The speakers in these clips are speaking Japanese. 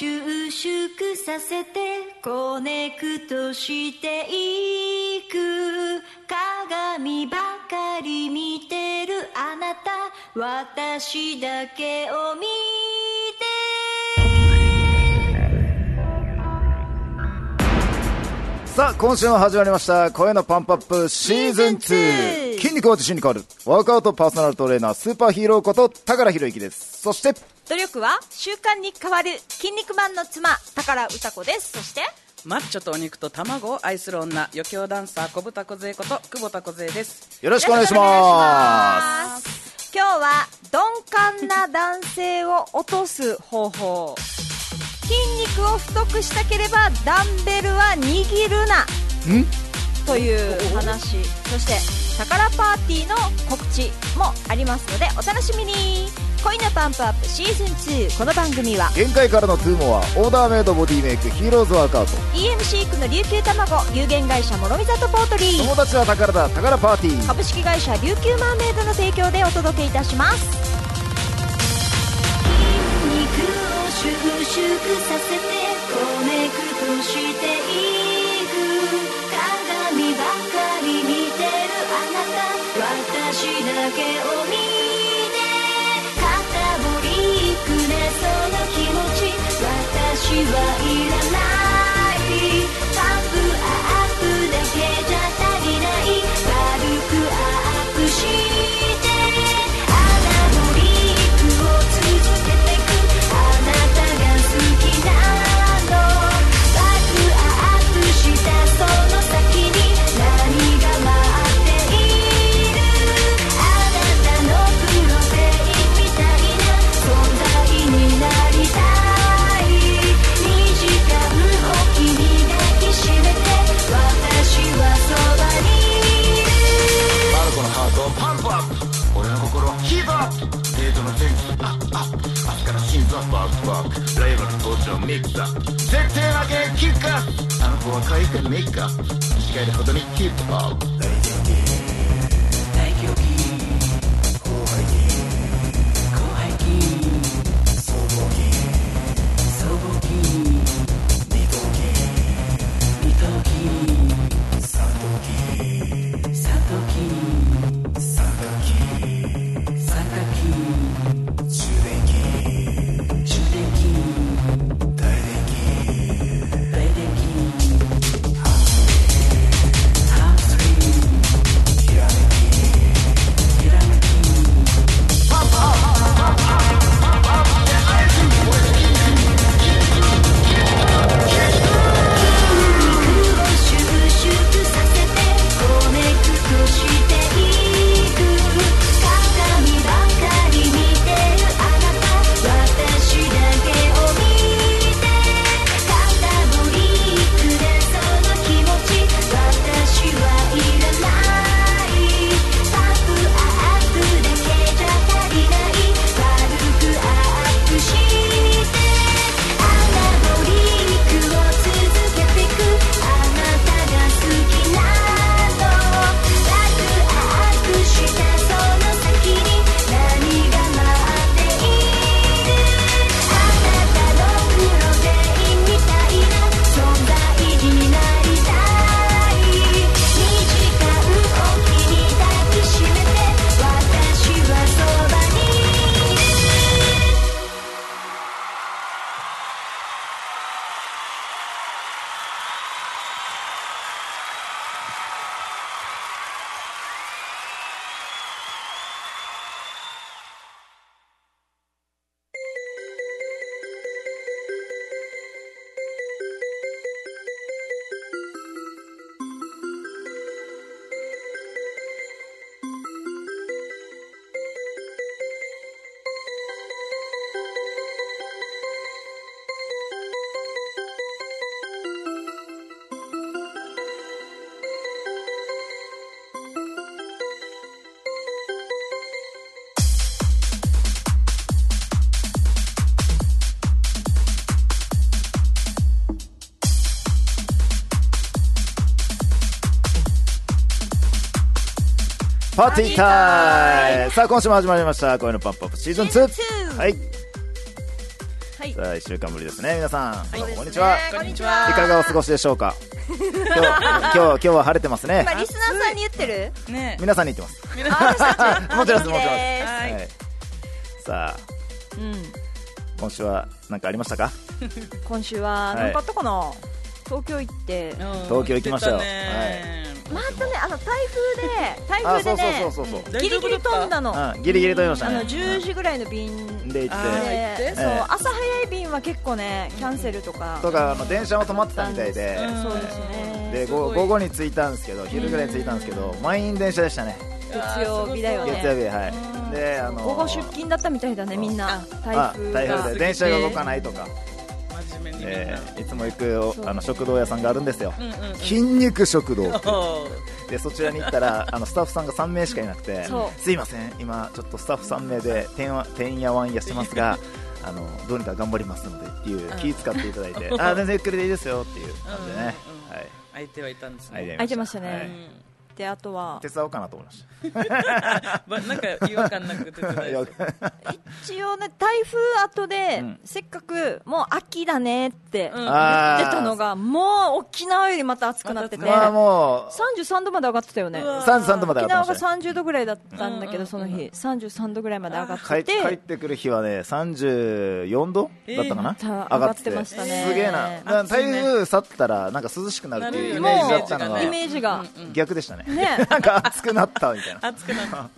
収縮させてコネクトしていく鏡ばかり見てるあなた私だけを見さあ今週も始まりました。恋のパンプアップシーズン2シーズン2筋肉は自信に変わるワークアウトパーソナルトレーナースーパーヒーローこと高良博之です。そして努力は習慣に変わる筋肉マンの妻宝歌子です。そして？マッチョとお肉と卵を愛する女余興ダンサー小豚小勢こと久保田小勢です。よろしくお願いします。す今日は鈍感な男性を落とす方法。筋肉を太くしたければダンベルは握るな。ん？という話。そして宝パーティーの告知もありますのでお楽しみに恋のパンプアップシーズン2この番組は限界からの two more オーダーメイドボディメイクヒーローズワークアウト。EMC 区の琉球卵有限会社諸見里ポートリー。友達は宝だ宝パーティー。株式会社琉球マーメイドの提供でお届けいたします。筋肉を収縮させてコネクトしていく。鏡ばかり見てるあなた。私だけを見はパーティータイム。さあ今週も始まりました。声のパンプアップシーズン2はい。はい。さあ1週間ぶりですね。皆さん、どうもこんにちねは、こんにちいはかがお過ごしでしょうか？今日 今日今日は晴れてますね。今リスナーさんに言ってる？ね。皆さんに言ってます。皆さんもちろんですもちろんです。ではい。はい、さあすうん。今週は何かありましたか？今週は何かあったかな？東京行って。東京行きましたよ行ってねまたねあの台風で 台風でねギリギリ飛んだの。あうんギリギリ飛びましたね。の10時ぐらいの便で行って。そうええ。朝早い便は結構ねキャンセルとか。とかあの電車も止まってたみたいで、うんそうですね。でご午後に着いたんですけど昼ぐらいに着いたんですけど満員電車でしたね。月曜日だよね。月曜日はい。であの午後出勤だったみたいだねみんな。台あ風台風がで電車が動かないとか、えなー。いつも行くあの食堂屋さんがあるんですよ。うんうんうん。筋肉食堂って でそちらに行ったらあのスタッフさんが3名しかいなくてすいません。今ちょっとスタッフ3名でてんわてんやわんやしてますが あのどうにか頑張りますのでっていう気使っていただいてあ全然ゆっくりでいいですよっていう感じでね、うんはい。相手はいたんですはいね空いてましたね。はいであとは。手伝おうかなと思いましば なんか違和感なく手伝たい 一応ね台風後で、うん。せっかくもう秋だねってうん。言ってたのがもう沖縄よりまた暑くなってて、まあも33度まで上がってたよね。うわう33度まで沖縄が上がってましたね。30度ぐらいだったんだけど、うんその日。33度ぐらいまで上がってて。帰ってくる日はね34度だったかな、えー上がってましたね。すげえな、台風去ったらなんか涼しくなるっていうイメージだったのがイメージが、逆でしたねね。なんか暑くなったみたいな。熱くなった。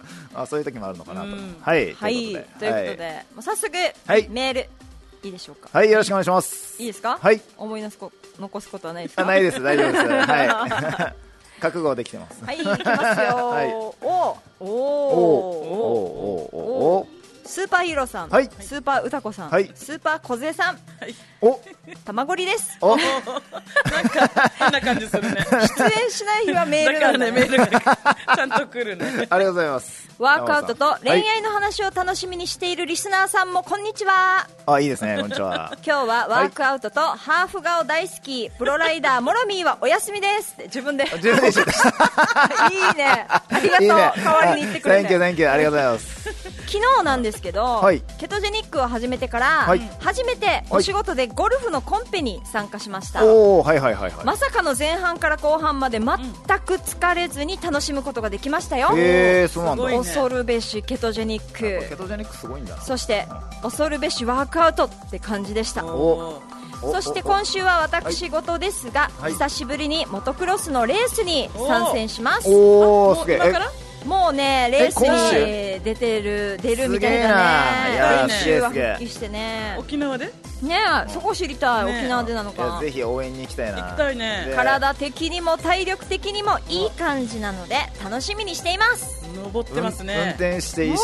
あそういう時もあるのかなと、うん。はい。はい。ということで、はい。もう早速、はい。メールいいでしょうか？はいよろしくお願いします。いいですか？はい。思い出すこ残すことはないですか？あないです。大丈夫です。はい。覚悟できてます。はい、いきますよ。はい。おおおおおおおおスーパーヒーローさん、はい。スーパー歌子さん、はい。スーパー小勢さん、お卵りです。お。なんか変な感じするね。出演しない日はメールだからなんだね。ねメールがちゃんと来るね。ありがとうございます。ワークアウトと恋はい。愛の話を楽しみにしているリスナーさんもこんにちは。あいいですねこんにちは。今日はワークアウトとハーフ顔大好きプロライダーモロミーはお休みです。自分で。いい十分でした。ね。ありがとう。いいね。代わりに言ってくれて。サンキューありがとうございます。昨日なんですけど、はい。ケトジェニックを始めてから、はい。初めてお仕事でゴルフのコンペに参加しました、はいはいはいはい。まさかの前半から後半まで全く疲れずに楽しむことができましたよ、へえそうなん恐るべしケトジェニック。ケトジェニックすごいんだ。そして恐るべしワークアウトって感じでした。そして今週は私事ですが、はい。久しぶりにモトクロスのレースに参戦します。おおすげえ。今から？もうねレースに出てる出るみたいな。だね練習は復帰してね。沖縄で？ねえそこ知りたい、沖縄でなのいやかぜひ応援に行きたいな。行きたいね。で体的にも体力的にもいい感じなので楽しみにしています。登ってます運ね転して運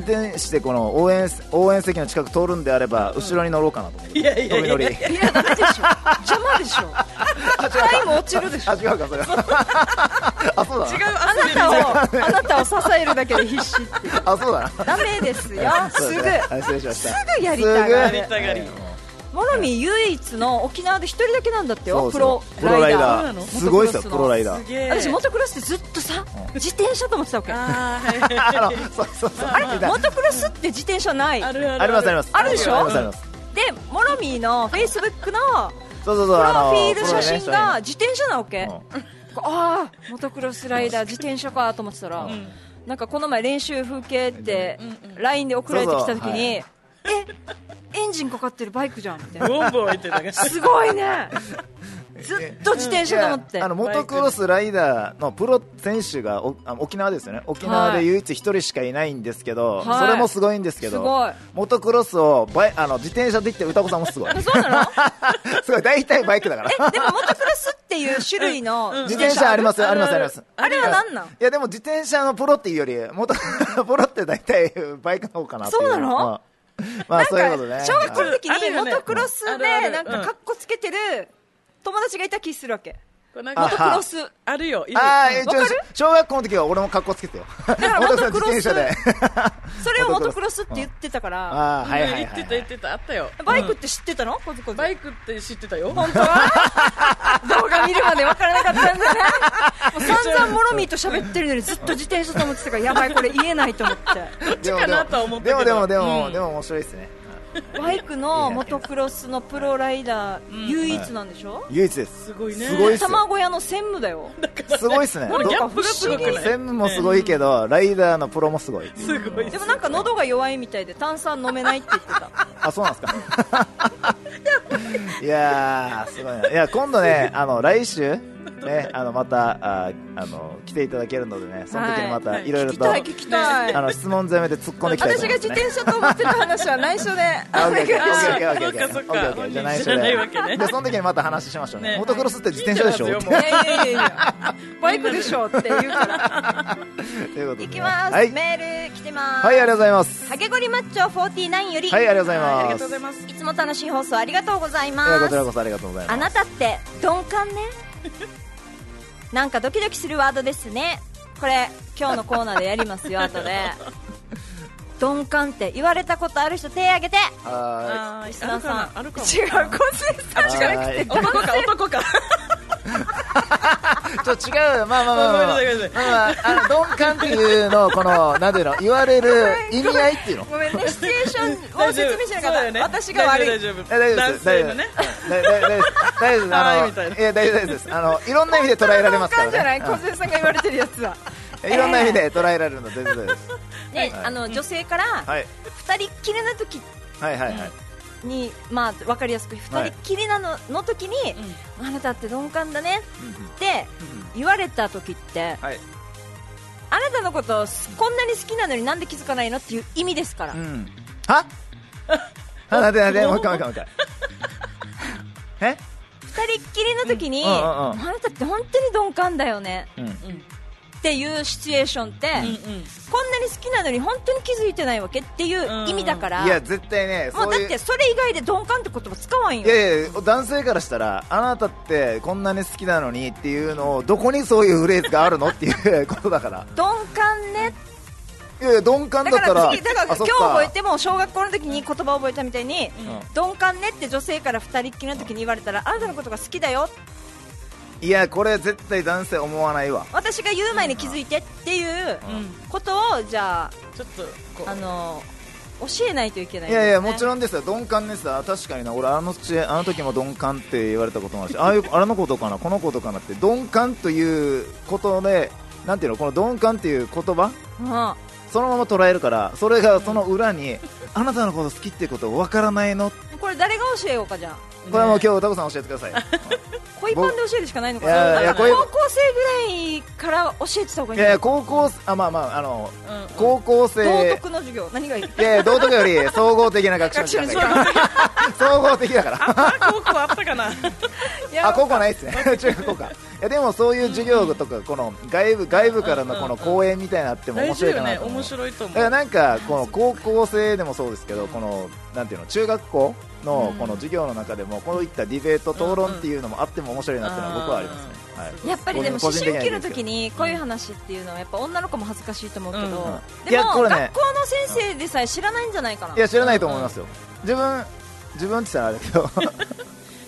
転してこの応援応援席の近く通るんであれば後ろに乗ろうかなと思って。いやいやいや。飛び乗り。いやダメでしょ。邪魔でしょ。タイム落ちるでしょ。あ違うかそれ あそうだ。な違うあなたをあなたを支えるだけで必死っていう。あそうだ。なダメですよ。すぐ。失礼しました。すぐやりたがる。すぐやりたがり。モロミー唯一の沖縄で一人だけなんだってよそうプロそう。プロライダー。ダー。すごいですよプロライダー。私モトクロスってずっとさ自転車と思ってたわけ。あ れモトクロスって自転車ない？あるある。ありますあります。あるでしょ？ありますあります。でモロミーのフェイスブックのプロフィール写真が自転車なわけ、うんああモトクロスライダー自転車かと思ってたら、なんかこの前練習風景って LINE で送られてきた時に、そうそうはいえエンジンかかってるバイクじゃんみたいな。ボンボン言ってすごいねずっと自転車と思って。あのモトクロスライダーのプロ選手がおあの沖縄ですよね。沖縄で唯一一人しかいないんですけど、はい。それもすごいんですけど、すごい。モトクロスをバイあの自転車で行ってる歌子さんもすごい。そうなの？すごい。大体バイクだから。でもモトクロスっていう種類の自転車ありますよ。ありますあります。あれは何なん？いやでも自転車のプロっていうよりモト プロって大体バイクの方かなっていう。そうなの？まあ、まあそういうことね。小学校の時にモトクロスでなんかカッコつけてる友達がいた気するわけ。これなんあ。かモトクロスあるよ。ああわかる？小学校の時は俺も格好つけてよ。らモト クロス自転車で。それをモトクロス。って言ってたから。ああはいはいはい、言ってた言ってた。あったよ。バイクって知ってたの？コズコズ。バイクって知ってたよ。本当は？動画見るまで分からなかったんだね。もう散々モロミーと喋ってるのにずっと自転車と思ってたからやばいこれ言えないと思って。でもかなとは思ったけど。でもでもでも、うん。でも面白いですねバイクのモトクロスのプロライダー唯一なんでしょ、唯一です。すごいね。すごい卵屋の専務だよ。すごいっすね。なんかギャップがすごくない？専務もすごいけどライダーのプロもすごい。すごいでもなんか喉が弱いみたいで炭酸飲めないって言ってた。あそうなんですか？いやーすごいな。いや今度ねあの来週？ね、あのまたああの来ていただけるのでね、その時にまたいろいろと、はい、聞きたいあの質問攻めで突っ込んできたい、ね、私が自転車と思ってた話は内緒で、あ、オッケーオッケーオッケーオッケーオッケーじゃ内緒で、でその時にまた話しましょうね。モトクロスって自転車でしょ？いやいやいやバイクでしょって言うから。ということで、いきます。メール来てます。はい、ありがとうございます。ハゲゴリマッチョ49より、はい、ありがとうございます。ありがとうございます。いつも楽しい放送ありがとうございます。こちらこそありがとうございます。あなたって鈍感ね。なんかドキドキするワードですね。これ今日のコーナーでやりますよ 後で。鈍感って言われたことある人手挙げて。はあー石田さん。違う小杉さんじゃなくて。は男か男か。い ちょっと違う。よまあまあまあまあ。まあまあまああの鈍感っていうのをこのなんていうの言われる意味合いっていうの。ごめんね。シチュエーションを説明しなかった、私が悪い。大丈夫。え大丈夫。男です大丈夫。です大丈夫。です大丈夫。です大丈夫。大丈夫。ですあのいろんな意味で捉えられますから鈍感じゃないね小杉さんが言われてるやつはうんいろんな意味で捉えられるので全然です。ね、あの女性からはい。二人っきりの時はい。はい。はいに、まあ分かりやすく二人っきりなのの時に、あなたって鈍感だねって言われた時ってはい。あなたのことこんなに好きなのになんで気づかないのっていう意味ですから、うん。は？あう一回もう二人っきりの時に、うんうんうん。うんあなたって本当に鈍感だよね。うんっていうシチュエーションって、うんうん。こんなに好きなのに本当に気づいてないわけっていう意味だから、いや絶対ねもうだってそれ以外で鈍感って言葉使わんよ。いやいや男性からしたらあなたってこんなに好きなのにっていうのをどこにそういうフレーズがあるのっていうことだから。鈍感ね。いやいや鈍感だかだったらだから今日覚えても小学校の時に言葉を覚えたみたいに、うん。鈍感ねって女性から二人っきりの時に言われたらあなたのことが好きだよいやこれ絶対男性思わないわ。私が言う前に気づいてっていううん。ことをじゃちょっとああの教えないといけないいやいやもちんろんですよ。鈍感ですよ。確かにな。俺あのちあの時も鈍感って言われたこともあるしああいうあれのことかな？このことかなって。鈍感ということでなんていうの？この鈍感っていう言葉？うん。そのまま捉えるからそれがその裏に、あなたのこと好きってこと分からないの？これ誰が教えようかじゃあこれはもう今日歌子さん教えてください。よ 恋パンで教えるしかないのかな。高校生ぐらいから教えてた方がいいやいや高校あまあまああのうん高校生。道徳の授業。何がいい？いや道徳より総合的な学習 総合的だから。あ高校あったかな。あ高校ないですね。中学校か。いやでもそういう授業とかこの外部外部からのこの講演みたいなっても面白いかなと思う。面白いと思だからうなんかこの高校生でもそうですけどこのなんていうの中学校のこの授業の中でもこういったディベート討論っていうのもあっても面白いなっていうのは僕はありますね、はい、やっぱりでも個思春期の時にこういう話っていうのはやっぱ女の子も恥ずかしいと思うけど、うんいでもね。学校の先生でさえ知らないんじゃないかな。いや知らないと思いますよ。自分自分って言ったらあれだけど。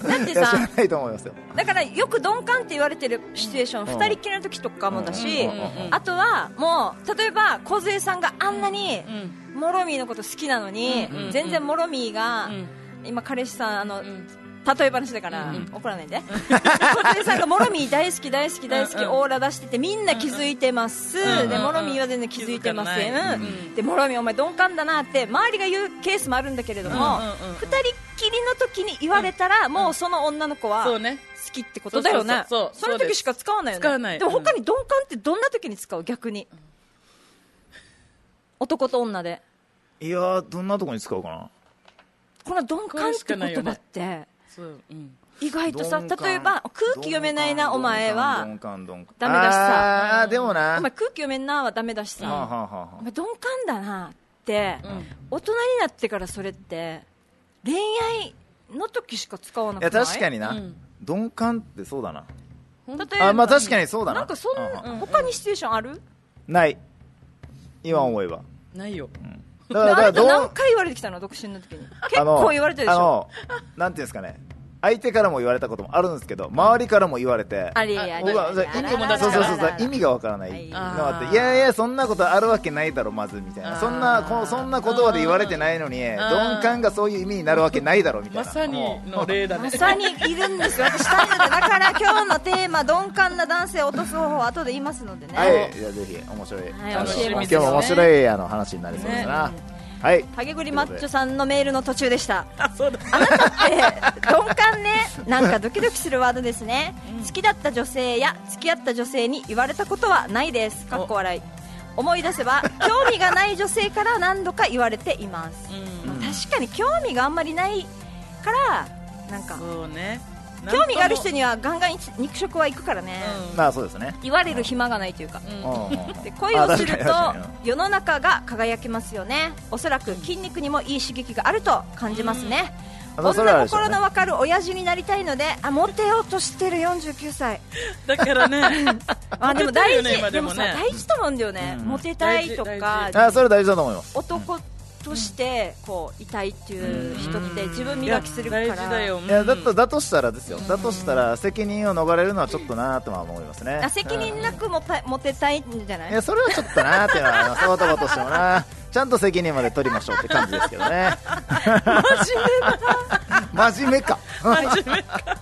だってさ ないと思いますよ。だからよく鈍感って言われてるシチュエーション、うん。二人っきりの時とかもだし、うん。うん。うん。あとはもう例えば梢さんがあんなにうん。モロミーのこと好きなのに、うん。うん。全然モロミーが、うん今彼氏さんあの、ん。例え話だから、うん。怒らないで。梢さんがモロミー大好き大好き大好き、うん。うんオーラ出しててみんな気づいてます、うん。でモロミーは全然気づいてません、でモロミーお前鈍感だなって周りが言うケースもあるんだけれども、うんうんうんうん。二人っきりの時に言われたら、もうその女の子は好きってことだよねそうその時しか使わないよね。使わない。でも他に鈍感ってどんな時に使う逆に、男と女で。いやーどんなとこに使うかなこの鈍感って言葉って。意外とさ例えば空気読めないなお前は。鈍感鈍感。ダメだしさ。でもな。お前空気読めんなはダメだしさ、お前鈍感だなって、うん。大人になってからそれって恋愛の時しか使わないくやない？確かにな、うん。鈍感ってそうだな。例えばあまあ確かにそうだな。なんかそん他にシチュエーションある？ない。今思えば、ないよ。だからあなただから何回言われてきたの？独身の時に。結構言われてるでしょ。なんていうんですかね相手からも言われたこともあるんですけど周りからも言われてありあり僕は意味友達そうそうそうあらららそう意味がわからないのはい。があっていやいやそんなことあるわけないだろまずみたいな。そんなこそんな言葉で言われてないのにー。鈍感がそういう意味になるわけないだろみたいな。まさにの例だね。まさにいるんですよ。私だから 今日のテーマ鈍感な男性を落とす方法は後で言いますのでね、はいじゃあぜひ面白い今日も面白いあの話になりそうですなはい。ハゲグリマッチョさんのメールの途中でした。あそうだ。あなたって鈍感ね。なんかドキドキするワードですね、好きだった女性や付き合った女性に言われたことはないです。かっこ笑い。思い出せば 興味がない女性から何度か言われています、うん。まあ確かに興味があんまりないからなんかそうね興味がある人ににはガンガン肉食は行くからね、まあそうですね。言われる暇がないというか、うん。うんうんで恋をすると世の中が輝きますよね。おそらく筋肉にもいい刺激があると感じますね、女心の分かる親父になりたいのであモテようとしてる49歳。だからね。あでも大事ね今でもさ大事と思うんだよね、うん。モテたいと大か事。あそれ大事だと思います。男としてこういたいっていう人って自分磨きするから。いや大事だよ。いやだとだとしたらですよ。だとしたら責任を逃れるのはちょっとなとは思いますね。あ責任なくもたモテたいんじゃない？いやそれはちょっとなーっていうのはあります男としてもな。ちゃんと責任まで取りましょうって感じですけどね。真面目か。真面目か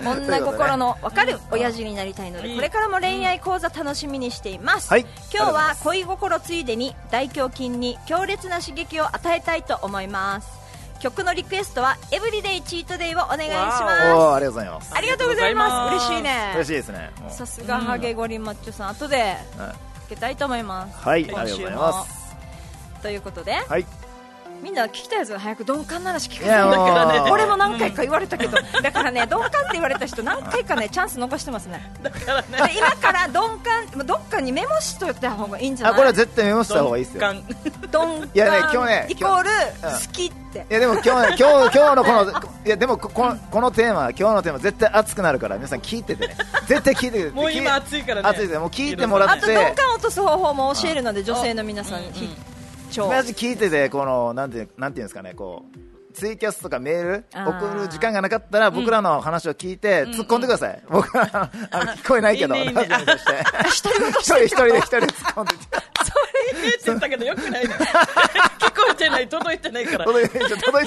女心の分かる親父になりたいので、うんこれからも恋愛講座楽しみにしています、はい。今日は恋心ついでに大胸筋に強烈な刺激を与えたいと思います。曲のリクエストは「エブリデイチートデイ」をお願いしおます。ー。ありがとうございます。ありがとうございます。嬉しいね。嬉しいですね。さすがハゲゴリマッチョさん。後ではいつけたいと思います。はい。ありがとうございます。ということではいみんな聞きたいやつが早く鈍感な話聞かせいやもう。てからね俺も何回か言われたけど、だからね鈍感って言われた人何回かねチャンス残してますね。だからね。で今から鈍感どっかにメモしといた方がいいんじゃない？あこれは絶対メモした方がいいですよ。鈍感。いやね今日ねイコール好きって。いやでも今日ね今日今日のこのいやでもここのこのテーマ今日のテーマ絶対熱くなるから皆さん聞いててね。絶対聞いてて。もう今暑いからね。熱いですもう聞いてもらあとって鈍感を落とす方法も教えるので女性の皆さんに。うん必聴マジ聞いててこのなんてなんていうんですかねこうツイキャスとかメール送る時間がなかったら僕らの話を聞いて突っ込んでください、僕はあの聞こえないけど一人一人で一人で突っ込んでて。それって言ったけどよくないね聞こえてない届いてないから。届い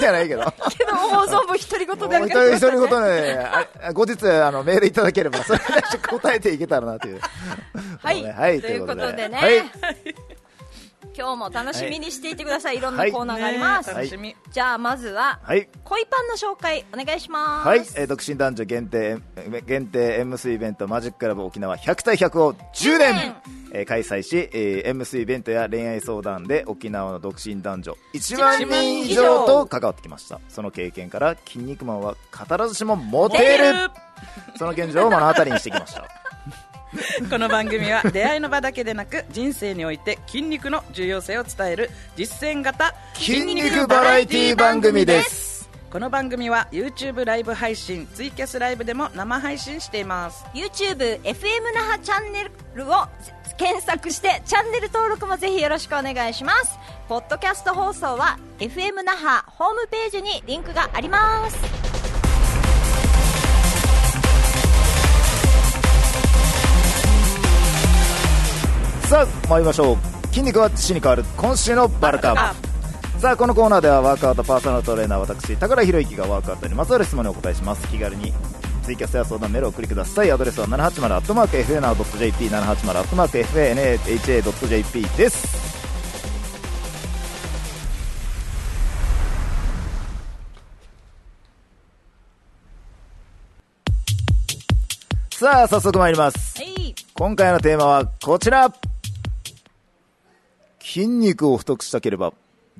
てないけど。けど放送部独り言でもう一人一人ごとねあ後日あのメールいただければそれに対して答えていけたらなという。はい、はいということでね、はい今日も楽しみにしていてください、い、ろんなコーナーがあります、ね楽しみじゃあまずは、はい。恋パンの紹介お願いします。はい、えー独身男女限定え限定 MC イベントマジッククラブ沖縄100対100を10年。年。えー開催し、えー MC イベントや恋愛相談で沖縄の独身男女1万人以上と関わってきました。その経験から「筋肉マンは語らずしもモテる」その現状を目の当たりにしてきました この番組は出会いの場だけでなく人生において筋肉の重要性を伝える実践型筋肉バラエティ番組です。この番組は YouTube ライブ配信ツイキャスライブでも生配信しています。YouTube FM 那覇チャンネルを検索してチャンネル登録もぜひよろしくお願いします。ポッドキャスト放送は FM 那覇ホームページにリンクがあります。さあ参りましょう。筋肉は死に変わる今週のバルカバさあこのコーナーではワークアウトパーソナルトレーナー私高良博之がワークアウトにまつわる質問にお答えします。気軽にツイキャスや相談メールをお送りください。アドレスは 780-fna.jp 780-fna.jp ですさあ早速参ります。はい。今回のテーマはこちら筋肉を太くしたければ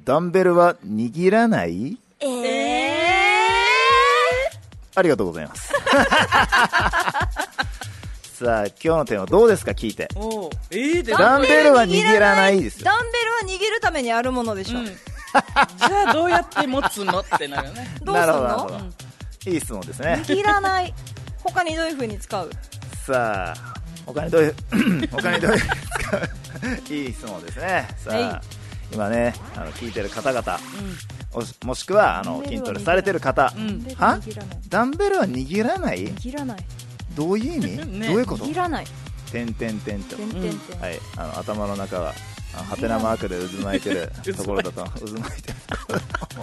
ダンベルは握らない？ええありがとうございます。さあ今日のテーマどうですか？聞いて。おおえー、でダンベルは握らないですよ。ダンベルは握るためにあるものでしょ、うん。じゃあどうやって持つの？ってなるよね。どうするほどなるほのどいい質問ですね。握らない。他にどういう風に使う？さあ他にどういう他に どういういい質問ですね。さあ、はい。今ねあの聞いてる方々おしもしくはあの筋トレされてる方、ん。はダンベルは握らない？握らない。どういう意味、ね。どういうこと？握らない。てんてんてんとてん。はい、あの頭の中はあハテナマークで渦巻いてる ところだと渦巻いてる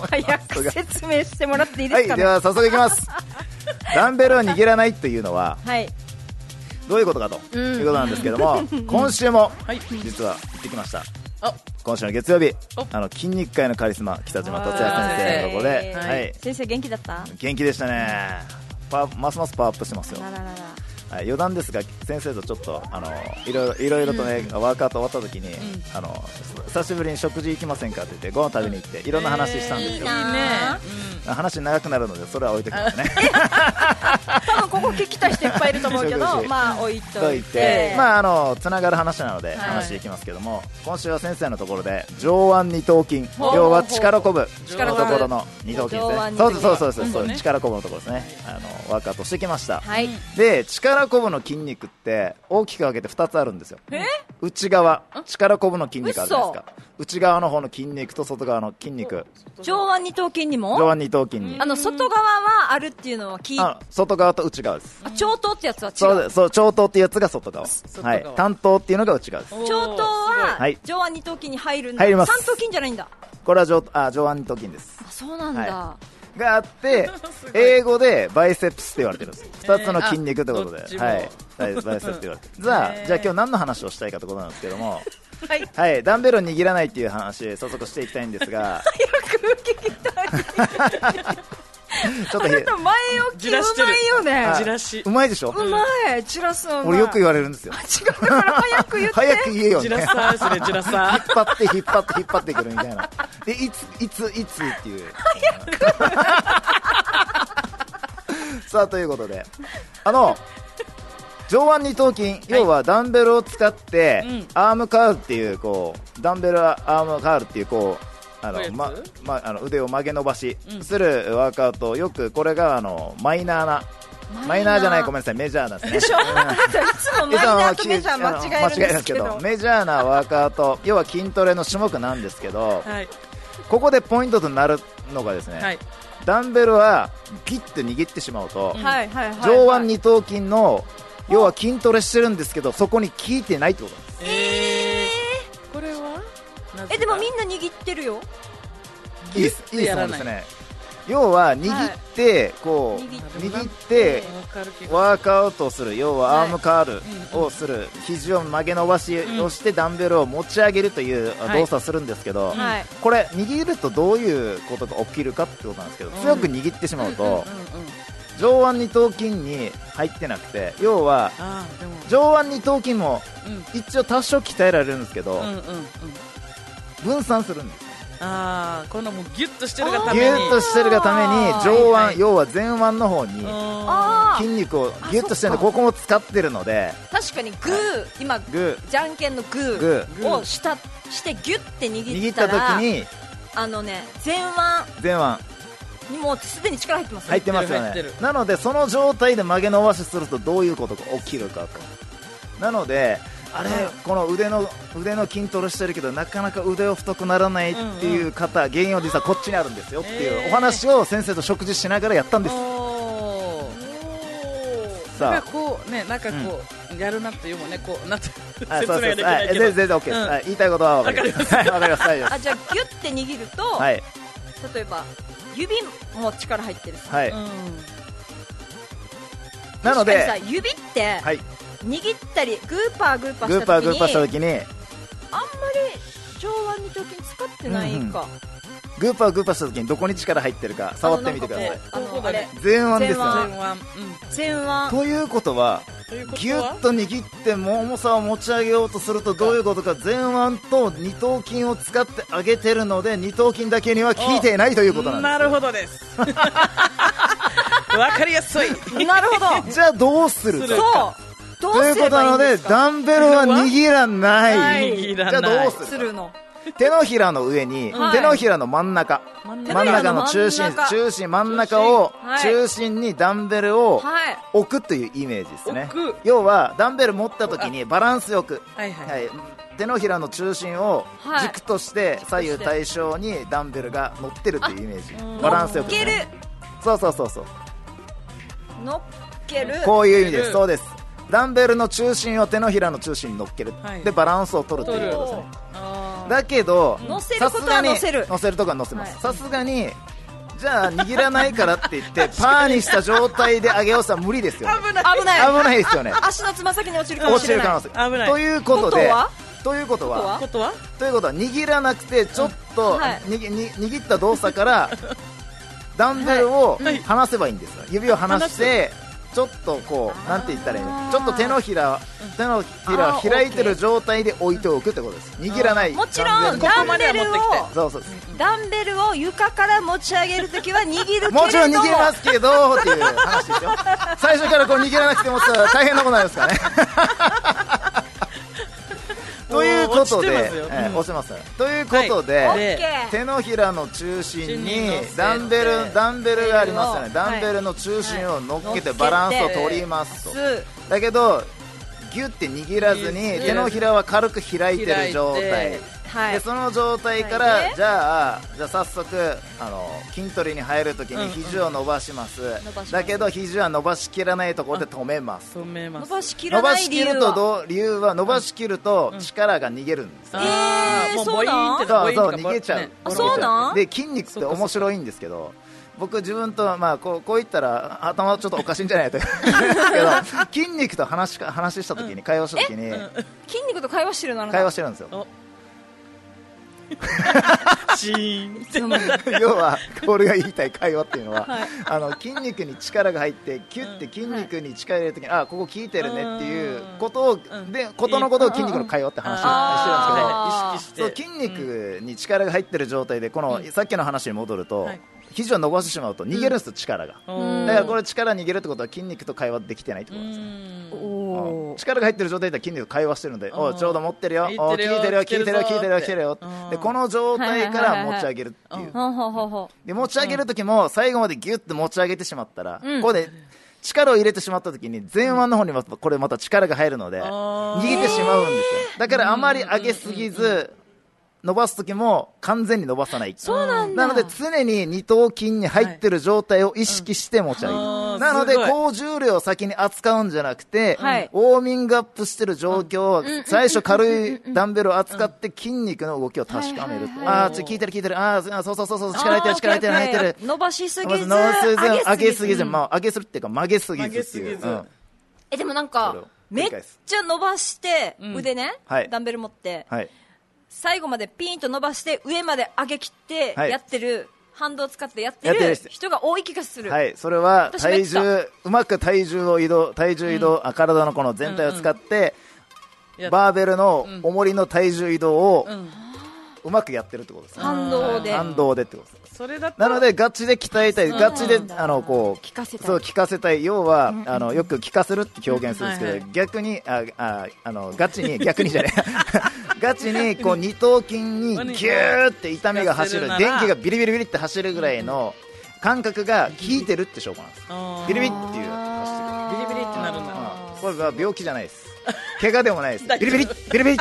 早く説明してもらっていいではいすかね？では早速いきます。ダンベルを握らないというのははいどういうことかとうん。いうことなんですけども 今週もはい。実は行ってきました。あ。今週の月曜日お。あの筋肉界のカリスマ北島達也先生のところで、ははい。い、先生元気だった？元気でしたね。パますますパワーアップしてますよ。らららら。はい、余談ですが先生とちょっとあのいろいろいろいろとね、ワークアウト終わった時に、あの久しぶりに食事行きませんかって言ってご飯食べに行っていろんな話したんですよ、いいないいね。話長くなるのでそれは置いてくからね 思うけどまあ置いといて。て、まああのつながる話なのでい。話していきますけども、今週は先生のところで上腕二頭筋。要は力こぶ。力こぶ。のところの二頭筋ですね。そうそうそうそうそう、力こぶのところですね。あのワークアウトしてきました、はい。で力こぶの筋肉って大きく分けて2つあるんですよ。内側。力こぶの筋肉あるじゃないですか。内側の方の筋肉と外側の筋肉。上腕二頭筋にも？上腕二頭筋に。あの外側はあるっていうのは聞外側と内側です。あ長頭ってやつは違う？そうそう長頭っていうやつが外側。はい。短頭っていうのが内側です。長頭ははい。上腕二頭筋に入るんだ。入ります。三頭筋じゃないんだ。これは上あ上腕二頭筋です。あそうなんだ。はがあって 英語でバイセプスって言われてるんです2つの筋肉ってことで、はい。バイセプスって言われてる。じゃあへー。じゃあ今日何の話をしたいかってことなんですけども。はい。はい。ダンベルを握らないっていう話早速していきたいんですが ちょっとなた前置きうまいよね。あじらし。うまいでしょ？うまい。散らす俺よく言われるんですよ。違うだから早く言って。早く言えよねじらさーそれじらさ引っ張って引っ張って引っ張ってくるみたいな。でいついついつっていう。さあということで。あの上腕二頭筋、要はダンベルを使って、うん。アームカールっていうこうダンベルアームカールっていうこうあのままあの腕を曲げ伸ばしうん。するワークアウト、よくこれがあのマイナーなマイナー。じゃないごめんなさいメジャーなんですね いつもマイナーとメジャー間違えるんですけど。メジャーなワークアウト要は筋トレの種目なんですけどはい。ここでポイントとなるのがですね、はい。ダンベルはギッと握ってしまうと、上腕二頭筋の要は筋トレしてるんですけどそこに効いてないってことえでもみんな握ってるよ。いい質やらない問ですね要は握って、こう握ってワークアウトをする。要ははいアームカールうんをする。肘を曲げ伸ばしをしてダンベルを持ち上げるというはい動作をするんですけど、これ握るとどういうことが起きるかってことなんですけどうん。強く握ってしまうと上腕二頭筋に入ってなくて要は上腕二頭筋もうん。一応多少鍛えられるんですけど分散するんですああこのもうギュッとしてるがために。ギュッとしてるがために上はいはい。腕要は前腕の方にあ筋肉をギュッとしてるんでここも使ってるので。あ確かにグー今グじゃんけんのググー。をしたしてギュッてー握握ったったら時にあのね前前腕。腕にもうすでに力入ってます入ってますよね。なのでその状態で曲げ伸ばしするとどういうことが起きるかと。なのであれこの腕の腕の筋トレしてるけどなかなか腕を太くならないっていう方、原因は実はこっちにあるんですよっていうえー。お話を先生と食事しながらやったんです、さあ。なんかこうねなんかこう、やるなっていうもんねこうなんてあ説明ができそう。そうはないいけど。全然全然 OK です、うん。はい言いたいことは分かります。はいわかります。大丈夫であじゃあギュッて握ると、すはい。例えば指も力入ってる。さはい、うん。なので指ってはい握ったりグーパーグーパーグーした時にパーグーパーした時にあんまり上腕二頭筋使ってないか、グーパーグーパーした時にどこに力入ってるか触ってみてください。前腕ですよ前ね。前腕。うん前腕。ということはということは？ギュッと握って重さを持ち上げようとするとどういうことか前腕と二頭筋を使って上げてるので二頭筋だけには効いていないということなんです。なるほどです。わかりやすい。なるほど。じゃあどうするか。するそうというすればいいことなのでダンベルは握らない。ない。じゃあどうする？かするの？手のひらの上に、はい。手のひらの真ん中、真ん真ん中の中心中。中心真ん中を、はい。中心にダンベルをはい。置くというイメージですね。要はダンベル持った時にバランスよく、はいはい。はい、手のひらの中心をはい。軸として左右対称にダンベルが乗ってるというイメージ。バランスよく、乗っける。そうそうそうそう。乗っける。こういう意味です。そうですダンベルの中心を手のひらの中心に乗っける、はい。でバランスを取るということですね。だけど乗せることは乗せる。乗せるとこは乗せます。はい。さすがにじゃあ握らないからって言って パーにした状態で上げようとは無理ですよ、ね、危ない。危ない。危ないですよね。足のつま先に落ちるかも落ちしれない。る可能性。危ない。ということでこということは？こということは握らなくてちょっと、うん。はい。にぎに握った動作から ダンベルをはい。離せばいいんですよ。指を離してちょっとこうなんて言ったらいいの？ちょっと手のひら手のひらを開いてる状態で置いておくってことです。握らない。もちろんダンここまではベルを持ってきて。そうそうダンベルを床から持ち上げるときは握るけれども。ちろん握れますけどっていう話ですよ。最初からこう握らなくてもさ大変なことになりますからね ということでえ押せます。ということで、手のひらの中心にダンベルダンベルがありますよね。はい。ダンベルの中心を乗っけてはい。バランスを取りますと。すだけどギュッて握らずに手のひらは軽く開いてる状態はい。でその状態かはい。じゃあじゃあ早速あの筋トレに入るときに肘を伸ばします。伸ばします。だけど肘は伸ばしきらないところで止めます。止めます。伸ばしきら伸ばないしきると理由はどう？理由は伸ばしきると力が逃げるんです。よあーえーもうボイーンってそうそう。逃げちゃう、ねそうなん？で筋肉って面白いんですけど僕自分とまあこうこう言ったら頭ちょっとおかしいんじゃないとです けど筋肉と話し話した時に会話した時に筋肉と会話してるの？会話してるんですよ。お シーン。要は俺が言いたい会話っていうのは、はい。あの筋肉に力が入ってキュッて筋肉に力入れるときに、あここ効いてるねっていうことを、ん。でことのことを筋肉の会話って話をしてるんですけどそう筋肉に力が入ってる状態でこの、さっきの話に戻ると、はい肘を伸ばしてしまうと逃げるんですよ、力が。うん。だからこれ力逃げるってことは筋肉と会話できてないってことですね力が入ってる状態で筋肉と会話してるので、おうちょうど持ってるよ、いおうってるよ。聞いてるよ、聞いてるよ、来てるぞ聞いてるよ、聞いてるよ。うん。でこの状態から持ち上げるっていう、ほうほうほうほで持ち上げる時も最後までギュッと持ち上げてしまったら、うん。ここで力を入れてしまった時に前腕の方にまたこれまた力が入るので逃げてしまうんですよ。だからあまり上げすぎず伸ばす時も完全に伸ばさない。そうなんだ。なので常に二頭筋に入ってる状態を意識して持ち上げる、うんあーなので高重量を先に扱うんじゃなくて、はい。ウォーミングアップしてる状況を最初軽いダンベルを扱って筋肉の動きを確かめる、はいはいはいああちょ聞いてる聞いてる。ああそうそうそうそう力入ってる力入ってる入ってる。伸ばしすぎず伸ばすぎず上げすぎず、うんまあ、上げするっていうか曲げすぎずっていう。うん。えでもなんそかめっちゃ伸ばしてうん。腕ね、はい。ダンベル持って。はい最後までピーンと伸ばして上まで上げ切ってはい。やってる、反動を使ってやってる人。人が多い気がする、はい、それは体重うまく体重を移動体重移動、あ体のこの全体を使って、やバーベルの重りの体重移動をうん。うまくやってるってことですね、反動で。反動でってことですそれだとなのでガチで鍛えたいガチであのこう聞かせたい。そう聞かせたい。要は、あのよく聞かせるって表現するんですけど、はいはい。逆にあああのガチに逆にじゃねえ ガチにこう二頭筋に ギューって痛みが走る電気がビリビリビリって走るぐらいの感覚が効いてるって証拠なんですビリビリっていう走ってる。ビリビリってなるんだ。うん。これは病気じゃないです。怪我でもないです。ビリビリビリビリ